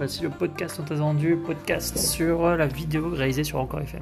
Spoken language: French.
Voici le podcast attendu, podcast sur la vidéo réalisée sur Encore FM.